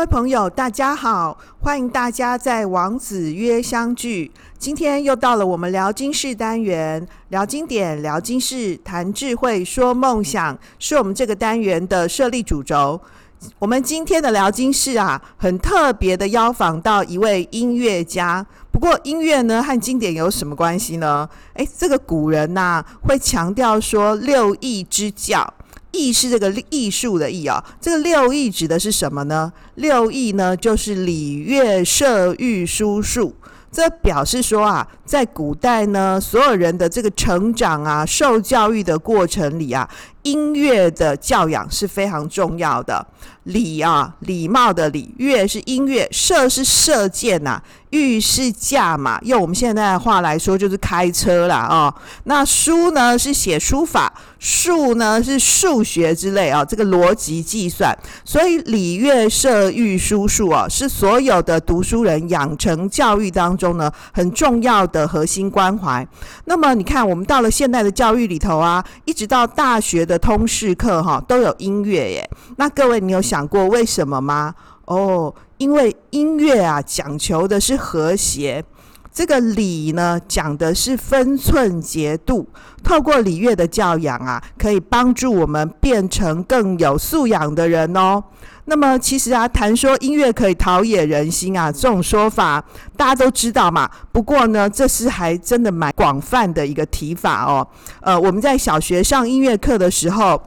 各位朋友，大家好，欢迎大家在王子约相聚。今天又到了我们聊经室单元，聊经典，聊经室，谈智慧，说梦想，是我们这个单元的设立主轴。我们今天的聊经室啊，很特别的邀访到一位音乐家。不过音乐呢，和经典有什么关系呢？诶，这个古人呐、会强调说六艺之教。艺是这个艺术的艺啊，这个六艺指的是什么呢？六艺呢，就是礼乐射御书数。这表示说啊，在古代呢，所有人的这个成长啊，受教育的过程里啊，音乐的教养是非常重要的。礼啊，礼貌的礼；乐是音乐；射是射箭呐、御是驾马。用我们现在的话来说，就是开车啦哦。那书呢，是写书法；数呢，是数学之类啊、这个逻辑计算。所以礼乐射御书数啊，是所有的读书人养成教育当中呢很重要的的核心关怀。那么你看，我们到了现代的教育里头啊，一直到大学的通识课哈、都有音乐耶。那各位，你有想过为什么吗？哦，因为音乐啊，讲求的是和谐。这个礼呢，讲的是分寸节度。透过礼乐的教养啊，可以帮助我们变成更有素养的人哦。那么，其实啊，谈说音乐可以陶冶人心啊，这种说法大家都知道嘛。不过呢，这是还真的蛮广泛的一个提法哦。呃，我们在小学上音乐课的时候。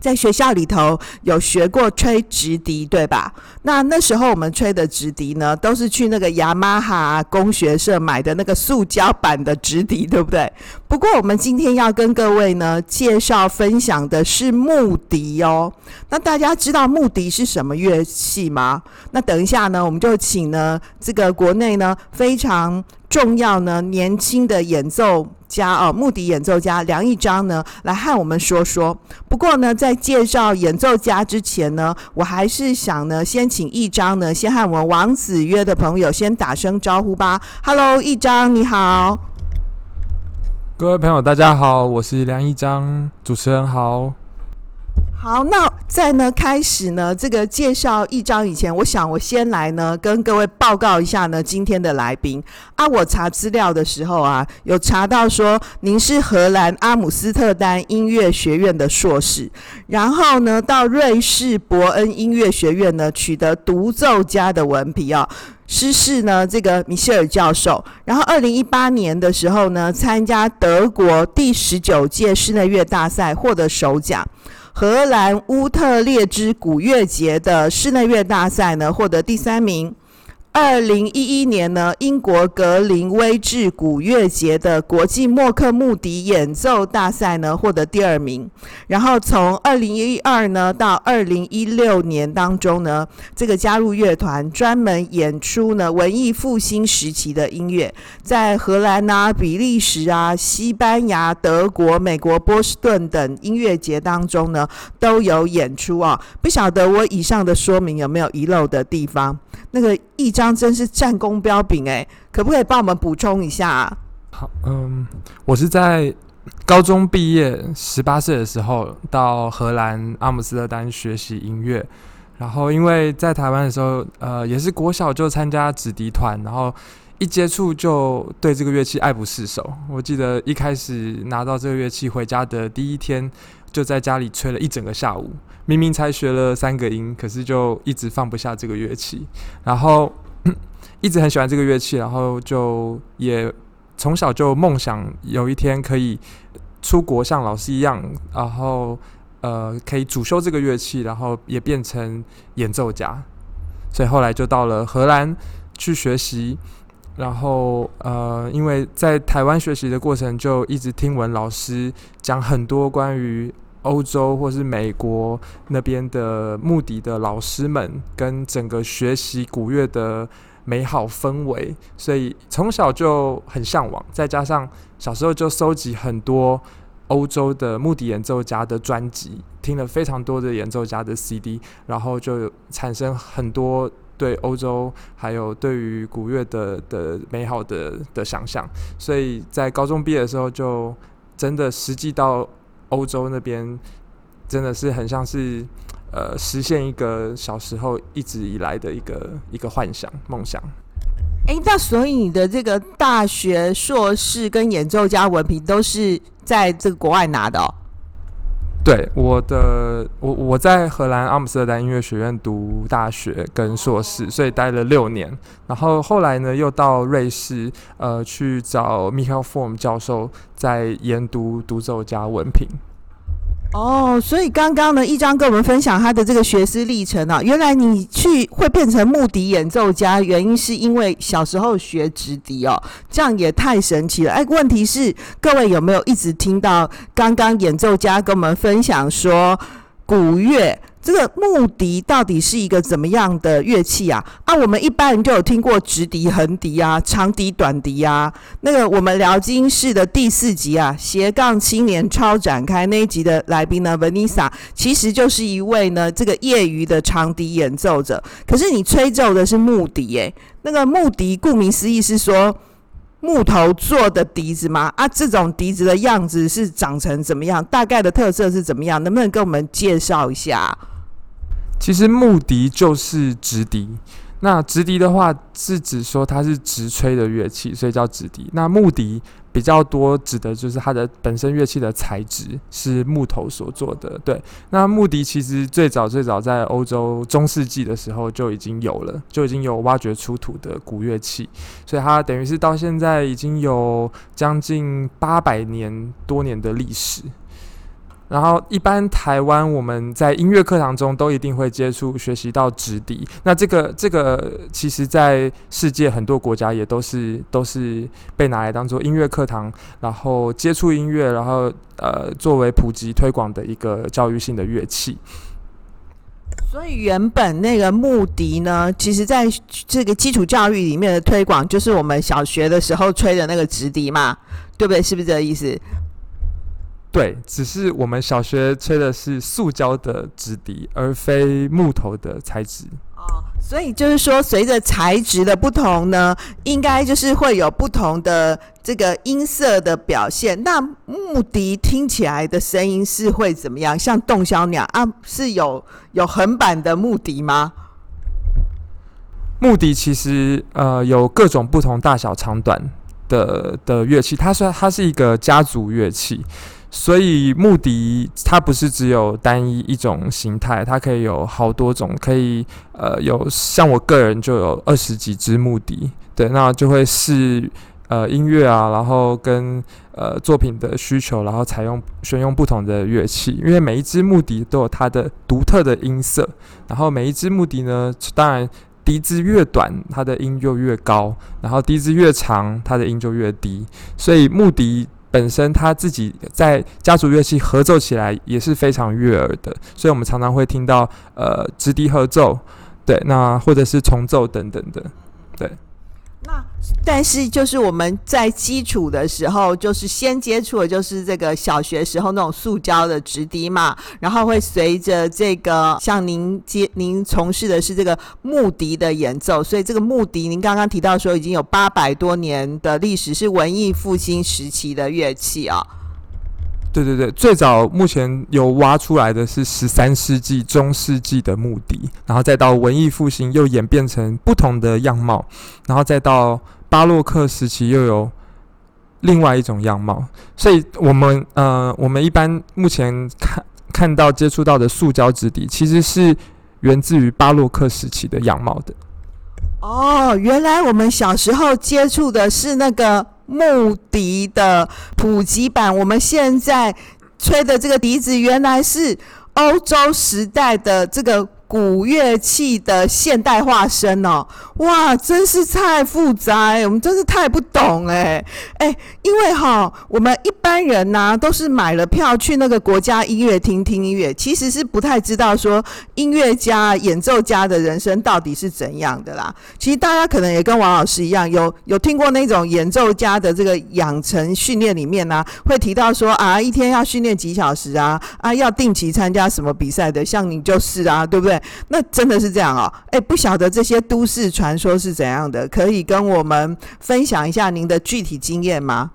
在学校里头有学过吹直笛，对吧？那那时候我们吹的直笛呢，都是去那个雅马哈工学社买的那个塑胶版的直笛，对不对？不过我们今天要跟各位呢介绍分享的是木笛哦。那大家知道木笛是什么乐器吗？那等一下呢，我们就请呢这个国内呢非常重要呢年轻的演奏。家哦，木笛演奏家梁一章呢，来和我们说说。不过呢，在介绍演奏家之前呢，我还是想呢，先请一章呢，先和我们王子约的朋友先打声招呼吧。Hello，一章，你好。各位朋友，大家好，我是梁一章，主持人好。好，那在呢开始呢这个介绍一章以前，我想我先来呢跟各位报告一下呢今天的来宾啊。我查资料的时候啊，有查到说您是荷兰阿姆斯特丹音乐学院的硕士，然后呢到瑞士伯恩音乐学院呢取得独奏家的文凭啊，师事呢这个米歇尔教授。然后二零一八年的时候呢参加德国第十九届室内乐大赛获得首奖。荷兰乌特列支古乐节的室内乐大赛呢，获得第三名。二零一一年呢，英国格林威治古乐节的国际默克穆迪演奏大赛呢，获得第二名。然后从二零一二呢到二零一六年当中呢，这个加入乐团，专门演出呢文艺复兴时期的音乐，在荷兰啊、比利时啊、西班牙、德国、美国波士顿等音乐节当中呢都有演出啊。不晓得我以上的说明有没有遗漏的地方？那个一张真是战功彪炳哎，可不可以帮我们补充一下？好，嗯，我是在高中毕业十八岁的时候到荷兰阿姆斯特丹学习音乐，然后因为在台湾的时候，呃，也是国小就参加子弟团，然后一接触就对这个乐器爱不释手。我记得一开始拿到这个乐器回家的第一天，就在家里吹了一整个下午。明明才学了三个音，可是就一直放不下这个乐器，然后 一直很喜欢这个乐器，然后就也从小就梦想有一天可以出国像老师一样，然后呃可以主修这个乐器，然后也变成演奏家。所以后来就到了荷兰去学习，然后呃因为在台湾学习的过程就一直听闻老师讲很多关于。欧洲或是美国那边的木笛的老师们，跟整个学习古乐的美好氛围，所以从小就很向往。再加上小时候就收集很多欧洲的木笛演奏家的专辑，听了非常多的演奏家的 CD，然后就产生很多对欧洲还有对于古乐的的美好的的想象。所以在高中毕业的时候，就真的实际到。欧洲那边真的是很像是，呃实现一个小时候一直以来的一个一个幻想梦想。哎，那所以你的这个大学硕士跟演奏家文凭都是在这个国外拿的哦？对，我的我我在荷兰阿姆斯特丹音乐学院读大学跟硕士，所以待了六年。然后后来呢，又到瑞士，呃，去找 Michael Form 教授在研读独奏家文凭。哦，所以刚刚呢，一章跟我们分享他的这个学思历程啊。原来你去会变成木笛演奏家，原因是因为小时候学直笛哦，这样也太神奇了。哎，问题是各位有没有一直听到刚刚演奏家跟我们分享说古乐？这个木笛到底是一个怎么样的乐器啊？啊，我们一般人就有听过直笛、横笛啊、长笛、短笛啊。那个我们聊经室的第四集啊，斜杠青年超展开那一集的来宾呢，Vanesa 其实就是一位呢这个业余的长笛演奏者。可是你吹奏的是木笛，诶，那个木笛顾名思义是说木头做的笛子吗？啊，这种笛子的样子是长成怎么样？大概的特色是怎么样？能不能跟我们介绍一下？其实木笛就是直笛，那直笛的话是指说它是直吹的乐器，所以叫直笛。那木笛比较多指的就是它的本身乐器的材质是木头所做的。对，那木笛其实最早最早在欧洲中世纪的时候就已经有了，就已经有挖掘出土的古乐器，所以它等于是到现在已经有将近八百年多年的历史。然后，一般台湾我们在音乐课堂中都一定会接触、学习到直笛。那这个、这个，其实在世界很多国家也都是都是被拿来当做音乐课堂，然后接触音乐，然后呃，作为普及推广的一个教育性的乐器。所以，原本那个木笛呢，其实在这个基础教育里面的推广，就是我们小学的时候吹的那个直笛嘛，对不对？是不是这个意思？对，只是我们小学吹的是塑胶的纸笛，而非木头的材质。哦，所以就是说，随着材质的不同呢，应该就是会有不同的这个音色的表现。那木笛听起来的声音是会怎么样？像洞箫鸟啊，是有有横版的木笛吗？木笛其实呃有各种不同大小长短的的乐器，它是它是一个家族乐器。所以木笛它不是只有单一一种形态，它可以有好多种，可以呃有像我个人就有二十几支木笛，对，那就会是呃音乐啊，然后跟呃作品的需求，然后采用选用不同的乐器，因为每一只木笛都有它的独特的音色，然后每一只木笛呢，当然笛子越短，它的音就越高，然后笛子越长，它的音就越低，所以木笛。本身他自己在家族乐器合奏起来也是非常悦耳的，所以我们常常会听到呃直笛合奏，对，那或者是重奏等等的，对。那但是就是我们在基础的时候，就是先接触的就是这个小学时候那种塑胶的直笛嘛，然后会随着这个像您接您从事的是这个木笛的演奏，所以这个木笛您刚刚提到说已经有八百多年的历史，是文艺复兴时期的乐器啊。对对对，最早目前有挖出来的是十三世纪、中世纪的墓地，然后再到文艺复兴又演变成不同的样貌，然后再到巴洛克时期又有另外一种样貌。所以，我们呃，我们一般目前看看到接触到的塑胶质地，其实是源自于巴洛克时期的样貌的。哦，原来我们小时候接触的是那个。木笛的普及版，我们现在吹的这个笛子，原来是欧洲时代的这个。古乐器的现代化身哦，哇，真是太复杂欸，我们真是太不懂欸，欸，因为哈，我们一般人呐都是买了票去那个国家音乐厅听音乐，其实是不太知道说音乐家、演奏家的人生到底是怎样的啦。其实大家可能也跟王老师一样，有有听过那种演奏家的这个养成训练里面呢，会提到说啊，一天要训练几小时啊，啊，要定期参加什么比赛的，像你就是啊，对不对？那真的是这样哦，哎，不晓得这些都市传说是怎样的，可以跟我们分享一下您的具体经验吗？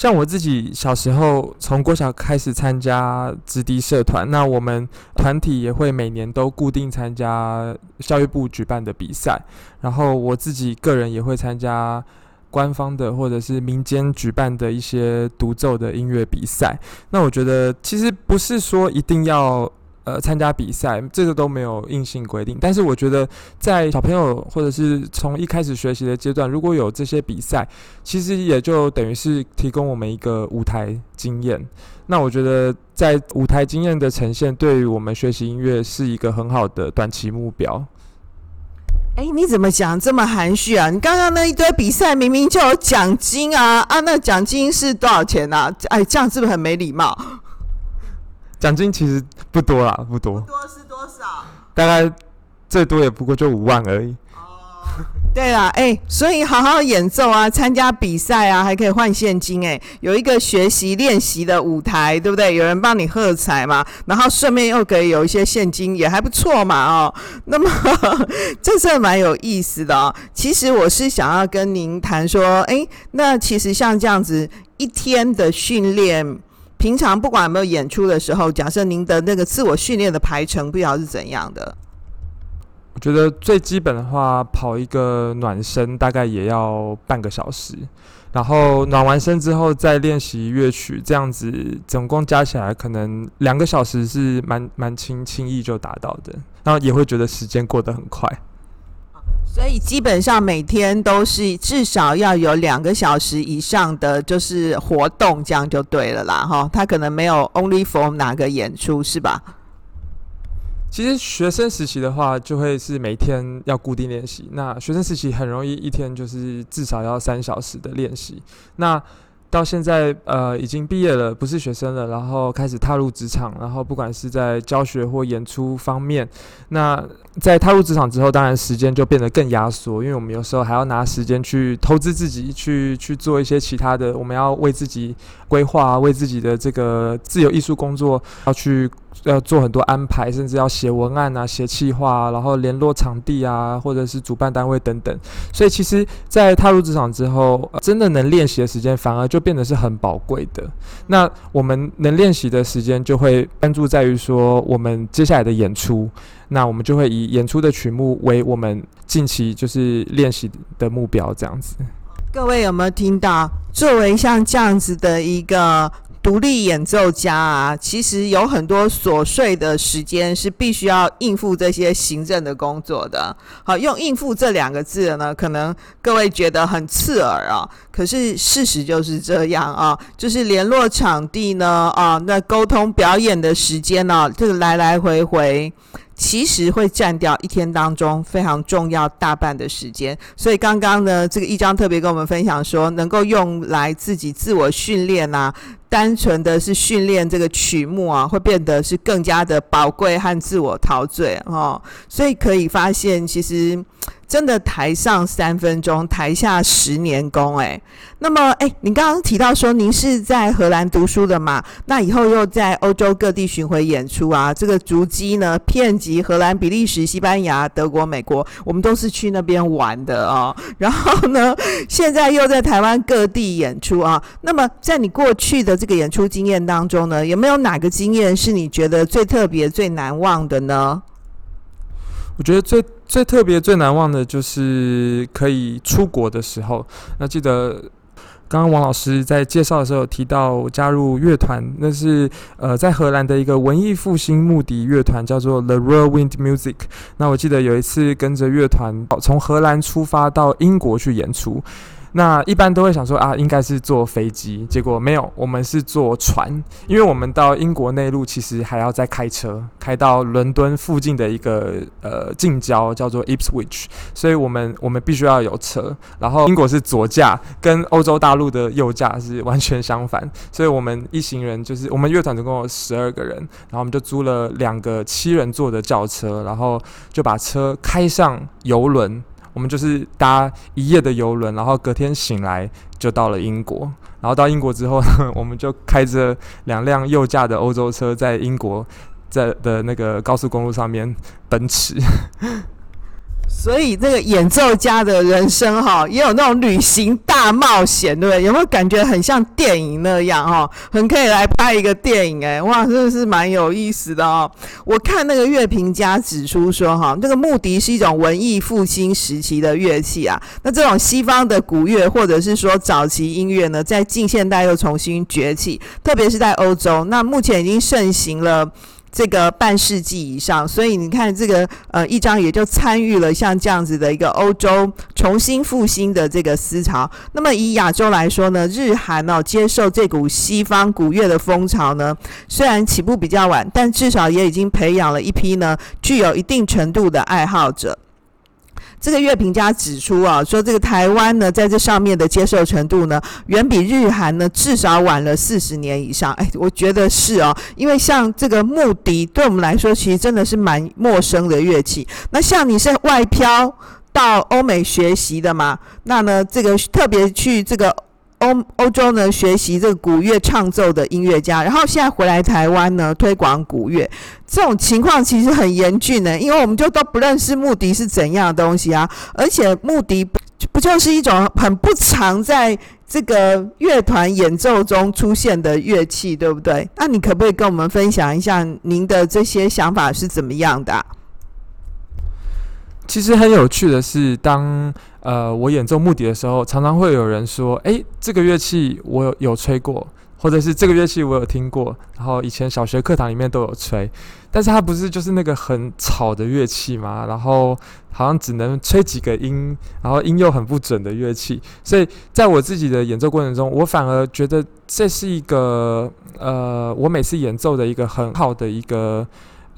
像我自己小时候从国小开始参加直笛社团，那我们团体也会每年都固定参加教育部举办的比赛，然后我自己个人也会参加官方的或者是民间举办的一些独奏的音乐比赛。那我觉得其实不是说一定要。呃，参加比赛这个都没有硬性规定，但是我觉得在小朋友或者是从一开始学习的阶段，如果有这些比赛，其实也就等于是提供我们一个舞台经验。那我觉得在舞台经验的呈现，对于我们学习音乐是一个很好的短期目标。哎，你怎么讲这么含蓄啊？你刚刚那一堆比赛明明就有奖金啊！啊，那奖金是多少钱啊？哎，这样是不是很没礼貌？奖金其实不多啦，不多。不多是多少？大概最多也不过就五万而已。哦，对啦，哎、欸，所以好好演奏啊，参加比赛啊，还可以换现金、欸，哎，有一个学习练习的舞台，对不对？有人帮你喝彩嘛，然后顺便又可以有一些现金，也还不错嘛，哦。那么 这是蛮有意思的哦。其实我是想要跟您谈说，哎、欸，那其实像这样子一天的训练。平常不管有没有演出的时候，假设您的那个自我训练的排程，不知道是怎样的？我觉得最基本的话，跑一个暖身大概也要半个小时，然后暖完身之后再练习乐曲，这样子总共加起来可能两个小时是蛮蛮轻轻易就达到的，然后也会觉得时间过得很快。所以基本上每天都是至少要有两个小时以上的就是活动，这样就对了啦，哈。他可能没有 only for 哪个演出是吧？其实学生实习的话，就会是每天要固定练习。那学生实习很容易一天就是至少要三小时的练习。那到现在，呃，已经毕业了，不是学生了，然后开始踏入职场，然后不管是在教学或演出方面，那在踏入职场之后，当然时间就变得更压缩，因为我们有时候还要拿时间去投资自己，去去做一些其他的，我们要为自己规划，为自己的这个自由艺术工作要去。要做很多安排，甚至要写文案啊、写企划啊，然后联络场地啊，或者是主办单位等等。所以，其实，在踏入职场之后，真的能练习的时间反而就变得是很宝贵的。那我们能练习的时间就会关注在于说，我们接下来的演出，那我们就会以演出的曲目为我们近期就是练习的目标，这样子。各位有没有听到？作为像这样子的一个。独立演奏家啊，其实有很多琐碎的时间是必须要应付这些行政的工作的。好，用“应付”这两个字呢，可能各位觉得很刺耳啊。可是事实就是这样啊，就是联络场地呢，啊，那沟通表演的时间呢，就是来来回回。其实会占掉一天当中非常重要大半的时间，所以刚刚呢，这个一章特别跟我们分享说，能够用来自己自我训练啊，单纯的是训练这个曲目啊，会变得是更加的宝贵和自我陶醉哦。所以可以发现，其实。真的台上三分钟，台下十年功。哎，那么哎，你刚刚提到说您是在荷兰读书的嘛？那以后又在欧洲各地巡回演出啊，这个足迹呢，遍及荷兰、比利时、西班牙、德国、美国，我们都是去那边玩的哦。然后呢，现在又在台湾各地演出啊。那么在你过去的这个演出经验当中呢，有没有哪个经验是你觉得最特别、最难忘的呢？我觉得最最特别、最难忘的就是可以出国的时候。那记得刚刚王老师在介绍的时候有提到加入乐团，那是呃在荷兰的一个文艺复兴目的乐团，叫做 The Real Wind Music。那我记得有一次跟着乐团从荷兰出发到英国去演出。那一般都会想说啊，应该是坐飞机，结果没有，我们是坐船，因为我们到英国内陆其实还要再开车，开到伦敦附近的一个呃近郊叫做 Ipswich，所以我们我们必须要有车。然后英国是左驾，跟欧洲大陆的右驾是完全相反，所以我们一行人就是我们乐团总共有十二个人，然后我们就租了两个七人座的轿车，然后就把车开上游轮。我们就是搭一夜的游轮，然后隔天醒来就到了英国。然后到英国之后呢，我们就开着两辆右驾的欧洲车，在英国在的那个高速公路上面奔驰。所以这个演奏家的人生哈，也有那种旅行大冒险，对不对？有没有感觉很像电影那样哈？很可以来拍一个电影哎，哇，真的是蛮有意思的哦。我看那个乐评家指出说哈，这个木笛是一种文艺复兴时期的乐器啊。那这种西方的古乐或者是说早期音乐呢，在近现代又重新崛起，特别是在欧洲，那目前已经盛行了。这个半世纪以上，所以你看这个呃，一张也就参与了像这样子的一个欧洲重新复兴的这个思潮。那么以亚洲来说呢，日韩哦接受这股西方古乐的风潮呢，虽然起步比较晚，但至少也已经培养了一批呢具有一定程度的爱好者。这个乐评家指出啊，说这个台湾呢，在这上面的接受程度呢，远比日韩呢至少晚了四十年以上。哎，我觉得是哦，因为像这个木笛，对我们来说其实真的是蛮陌生的乐器。那像你是外漂到欧美学习的嘛，那呢，这个特别去这个。欧欧洲呢，学习这个古乐唱奏的音乐家，然后现在回来台湾呢，推广古乐，这种情况其实很严峻呢，因为我们就都不认识木笛是怎样的东西啊，而且木笛不不就是一种很不常在这个乐团演奏中出现的乐器，对不对？那你可不可以跟我们分享一下您的这些想法是怎么样的？其实很有趣的是，当呃我演奏木笛的时候，常常会有人说：“诶，这个乐器我有有吹过，或者是这个乐器我有听过，然后以前小学课堂里面都有吹。但是它不是就是那个很吵的乐器嘛？然后好像只能吹几个音，然后音又很不准的乐器。所以在我自己的演奏过程中，我反而觉得这是一个呃，我每次演奏的一个很好的一个。”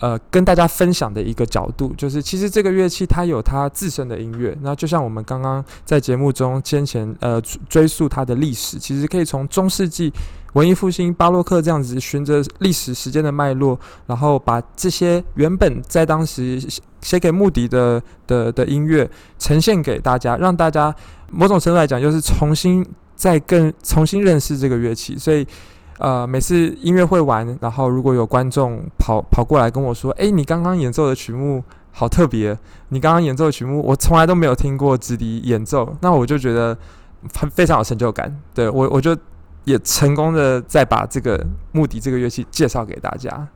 呃，跟大家分享的一个角度，就是其实这个乐器它有它自身的音乐。那就像我们刚刚在节目中先前呃追溯它的历史，其实可以从中世纪、文艺复兴、巴洛克这样子，循着历史时间的脉络，然后把这些原本在当时写给木笛的的的音乐呈现给大家，让大家某种程度来讲，就是重新再更重新认识这个乐器，所以。呃，每次音乐会完，然后如果有观众跑跑过来跟我说：“哎，你刚刚演奏的曲目好特别，你刚刚演奏的曲目我从来都没有听过直笛演奏。”那我就觉得很非常有成就感。对，我，我就也成功的再把这个木笛这个乐器介绍给大家。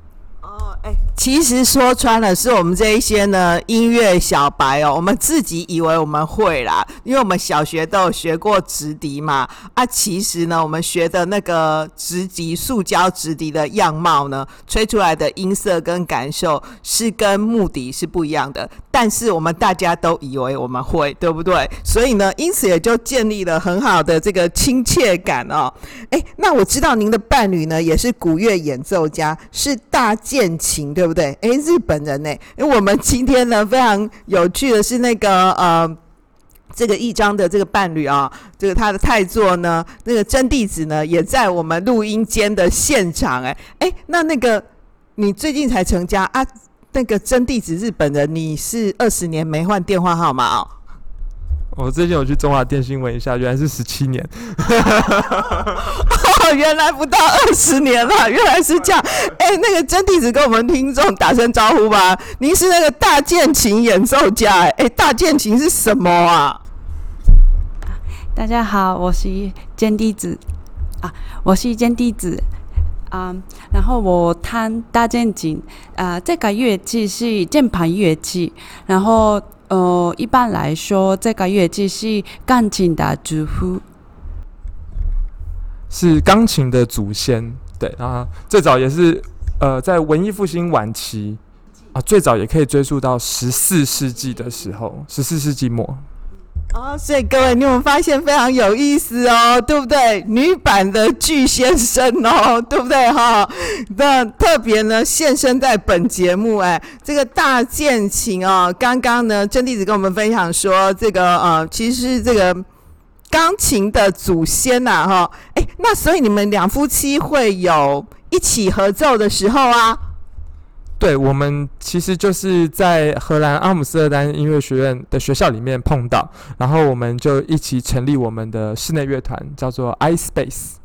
哦，哎，其实说穿了，是我们这一些呢音乐小白哦，我们自己以为我们会啦，因为我们小学都有学过直笛嘛。啊，其实呢，我们学的那个直笛，塑胶直笛的样貌呢，吹出来的音色跟感受是跟木笛是不一样的。但是我们大家都以为我们会，对不对？所以呢，因此也就建立了很好的这个亲切感哦。哎，那我知道您的伴侣呢，也是古乐演奏家，是大恋情，对不对？哎，日本人呢？因为我们今天呢，非常有趣的是那个呃，这个一章的这个伴侣啊，这个他的太座呢，那个真弟子呢，也在我们录音间的现场。哎，哎，那那个你最近才成家啊？那个真弟子日本人，你是二十年没换电话号码哦？我最近有去中华电信问一下，原来是十七年。哦，原来不到二十年了，原来是这样。哎、欸，那个真弟子跟我们听众打声招呼吧。您是那个大键琴演奏家，哎、欸，大键琴是什么啊？大家好，我是真弟子啊，我是真弟子。啊、嗯，然后我弹大键琴，啊、呃，这个乐器是键盘乐器，然后呃，一般来说，这个乐器是钢琴的祖父，是钢琴的祖先，对啊，最早也是呃，在文艺复兴晚期啊，最早也可以追溯到十四世纪的时候，十四世纪末。哦，所以各位，你有没有发现非常有意思哦，对不对？女版的巨先生哦，对不对哈、那特别呢，现身在本节目，哎，这个大键琴哦，刚刚呢，真弟子跟我们分享说，这个呃，其实是这个钢琴的祖先呐、哈、哦，哎，那所以你们两夫妻会有一起合奏的时候啊？对，我们其实就是在荷兰阿姆斯特丹音乐学院的学校里面碰到，然后我们就一起成立我们的室内乐团，叫做 iSpace。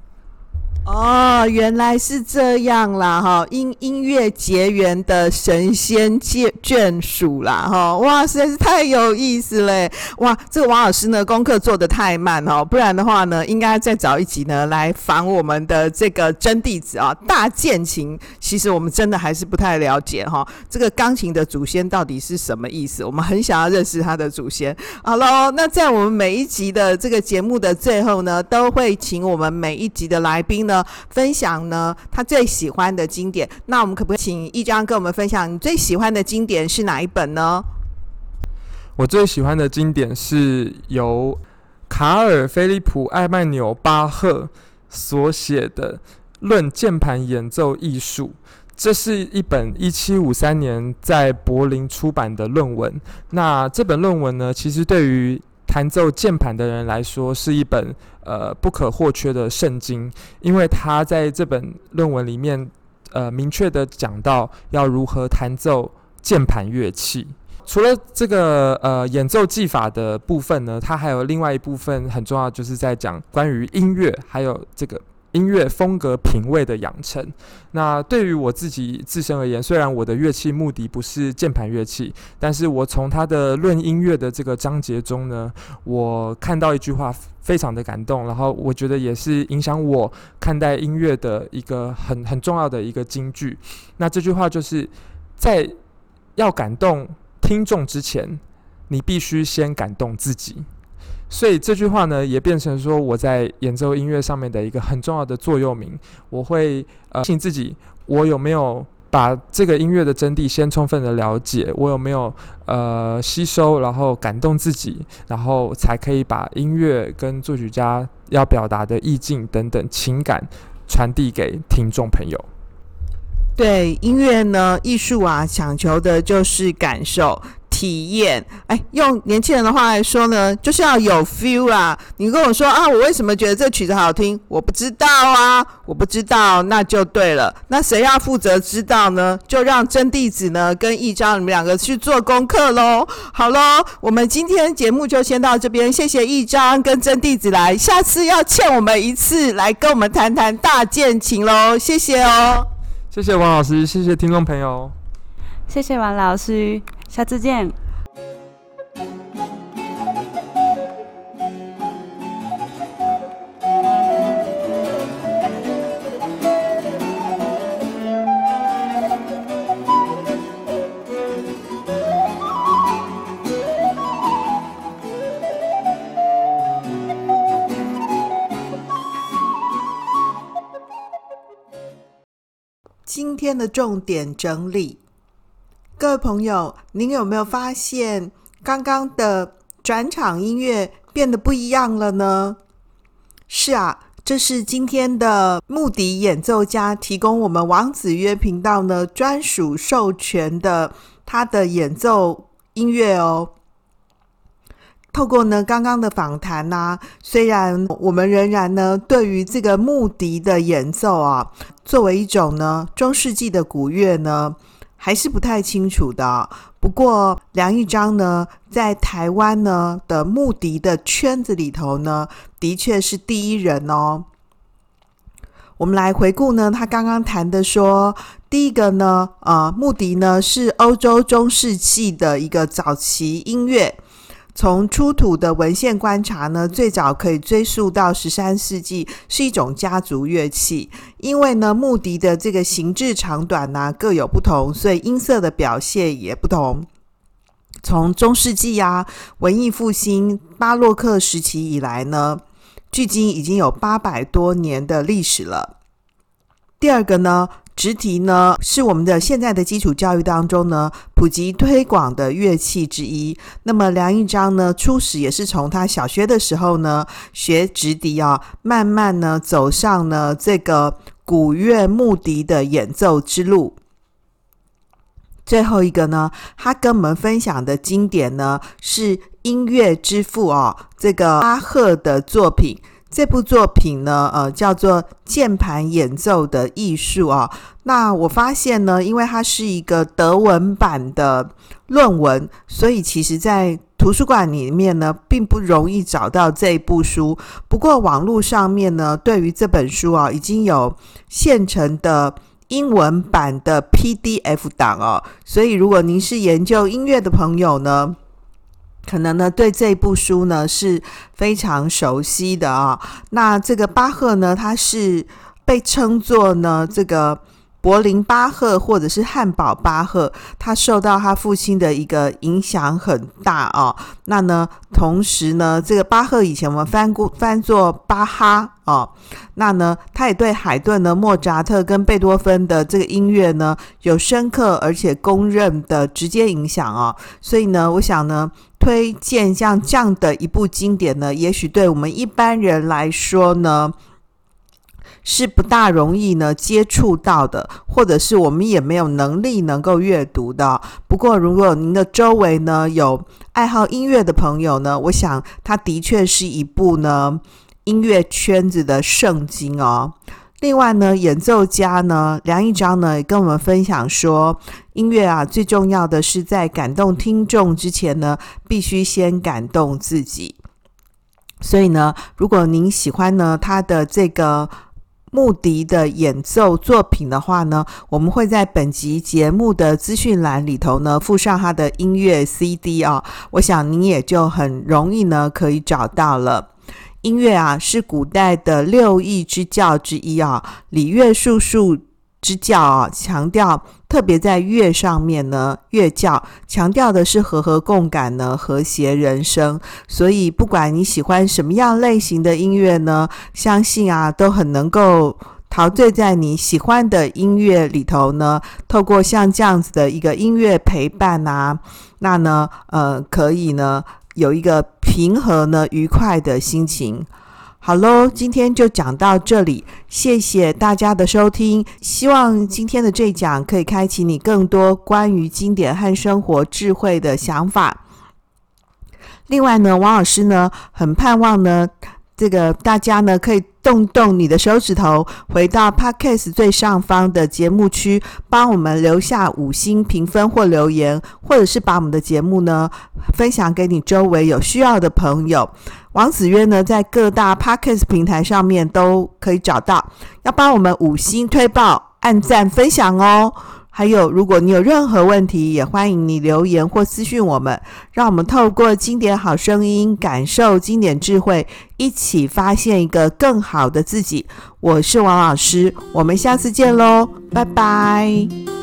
哦，原来是这样啦，哈！因音乐结缘的神仙眷眷属啦，哈！哇，实在是太有意思嘞，哇！这个王老师呢，功课做得太慢哦，不然的话呢，应该再找一集呢来访我们的这个真弟子啊，大键琴。其实我们真的还是不太了解哈，这个钢琴的祖先到底是什么意思？我们很想要认识他的祖先。好喽，那在我们每一集的这个节目的最后呢，都会请我们每一集的来宾呢。分享呢，他最喜欢的经典。那我们可不可以请一章跟我们分享你最喜欢的经典是哪一本呢？我最喜欢的经典是由卡尔·菲利普·艾曼纽·巴赫所写的《论键盘演奏艺术》。这是一本一七五三年在柏林出版的论文。那这本论文呢，其实对于弹奏键盘的人来说，是一本呃不可或缺的圣经，因为他在这本论文里面，呃明确的讲到要如何弹奏键盘乐器。除了这个呃演奏技法的部分呢，他还有另外一部分很重要，就是在讲关于音乐，还有这个。音乐风格品味的养成。那对于我自己自身而言，虽然我的乐器目的不是键盘乐器，但是我从他的论音乐的这个章节中呢，我看到一句话非常的感动，然后我觉得也是影响我看待音乐的一个很很重要的一个金句。那这句话就是在要感动听众之前，你必须先感动自己。所以这句话呢，也变成说我在演奏音乐上面的一个很重要的座右铭。我会呃，信自己，我有没有把这个音乐的真谛先充分的了解？我有没有呃吸收，然后感动自己，然后才可以把音乐跟作曲家要表达的意境等等情感传递给听众朋友。对，音乐呢，艺术啊，讲求的就是感受。体验，哎，用年轻人的话来说呢，就是要有 feel 啦。你跟我说啊，我为什么觉得这曲子好听？我不知道啊，我不知道，那就对了。那谁要负责知道呢？就让真弟子呢跟一章你们两个去做功课喽。好喽，我们今天节目就先到这边，谢谢一章跟真弟子来，下次要欠我们一次来跟我们谈谈大键琴喽，谢谢哦。谢谢王老师，谢谢听众朋友，谢谢王老师。下次见。今天的重点整理。各位朋友，您有没有发现刚刚的转场音乐变得不一样了呢？是啊，这是今天的木笛演奏家提供我们王子约频道呢专属授权的他的演奏音乐哦。透过呢刚刚的访谈呢、啊，虽然我们仍然呢对于这个木笛的演奏啊，作为一种呢中世纪的古乐呢。还是不太清楚的。不过梁一章呢，在台湾呢的穆迪的圈子里头呢，的确是第一人哦。我们来回顾呢，他刚刚谈的说，第一个呢，呃，穆迪呢是欧洲中世纪的一个早期音乐。从出土的文献观察呢，最早可以追溯到十三世纪，是一种家族乐器。因为呢，木笛的这个形制长短呢、各有不同，所以音色的表现也不同。从中世纪呀、文艺复兴、巴洛克时期以来呢，距今已经有八百多年的历史了。第二个呢。直笛呢，是我们的现在的基础教育当中呢，普及推广的乐器之一。那么梁一章呢，初始也是从他小学的时候呢，学直笛啊，慢慢呢走上呢这个古乐木笛的演奏之路。最后一个呢，他跟我们分享的经典呢，是音乐之父啊，这个巴赫的作品。这部作品呢，呃，叫做《键盘演奏的艺术》啊。那我发现呢，因为它是一个德文版的论文，所以其实在图书馆里面呢，并不容易找到这部书。不过网络上面呢，对于这本书啊，已经有现成的英文版的 PDF 档哦。所以如果您是研究音乐的朋友呢，可能呢对这部书呢是非常熟悉的啊。那这个巴赫呢，他是被称作呢这个。柏林巴赫或者是汉堡巴赫，他受到他父亲的一个影响很大哦。那呢，同时呢，这个巴赫以前我们翻过翻作巴哈哦。那呢，他也对海顿呢、莫扎特跟贝多芬的这个音乐呢有深刻而且公认的直接影响哦。所以呢，我想呢，推荐像这样的一部经典呢，也许对我们一般人来说呢。是不大容易呢接触到的，或者是我们也没有能力能够阅读的。不过，如果您的周围呢有爱好音乐的朋友呢，我想它的确是一部呢音乐圈子的圣经哦。另外呢，演奏家呢梁一章呢也跟我们分享说，音乐啊最重要的是在感动听众之前呢，必须先感动自己。所以呢，如果您喜欢呢他的这个。穆迪的演奏作品的话呢，我们会在本集节目的资讯栏里头呢附上他的音乐 CD 啊、我想您也就很容易呢可以找到了。音乐啊是古代的六艺之教之一啊，礼乐术数之教啊，强调。特别在乐上面呢，乐教强调的是和合共感呢，和谐人生。所以不管你喜欢什么样类型的音乐呢，相信啊都很能够陶醉在你喜欢的音乐里头呢。透过像这样子的一个音乐陪伴啊，那呢呃可以呢有一个平和呢愉快的心情。好喽，今天就讲到这里，谢谢大家的收听。希望今天的这一讲可以开启你更多关于经典和生活智慧的想法。另外呢，王老师呢很盼望呢，这个大家呢可以动动你的手指头，回到 Podcast 最上方的节目区，帮我们留下五星评分或留言，或者是把我们的节目呢分享给你周围有需要的朋友。王子渊呢，在各大 Podcast 平台上面都可以找到，要帮我们五星推爆、按赞、分享哦。还有，如果你有任何问题，也欢迎你留言或私讯我们，让我们透过经典好声音，感受经典智慧，一起发现一个更好的自己。我是王老师，我们下次见喽，拜拜。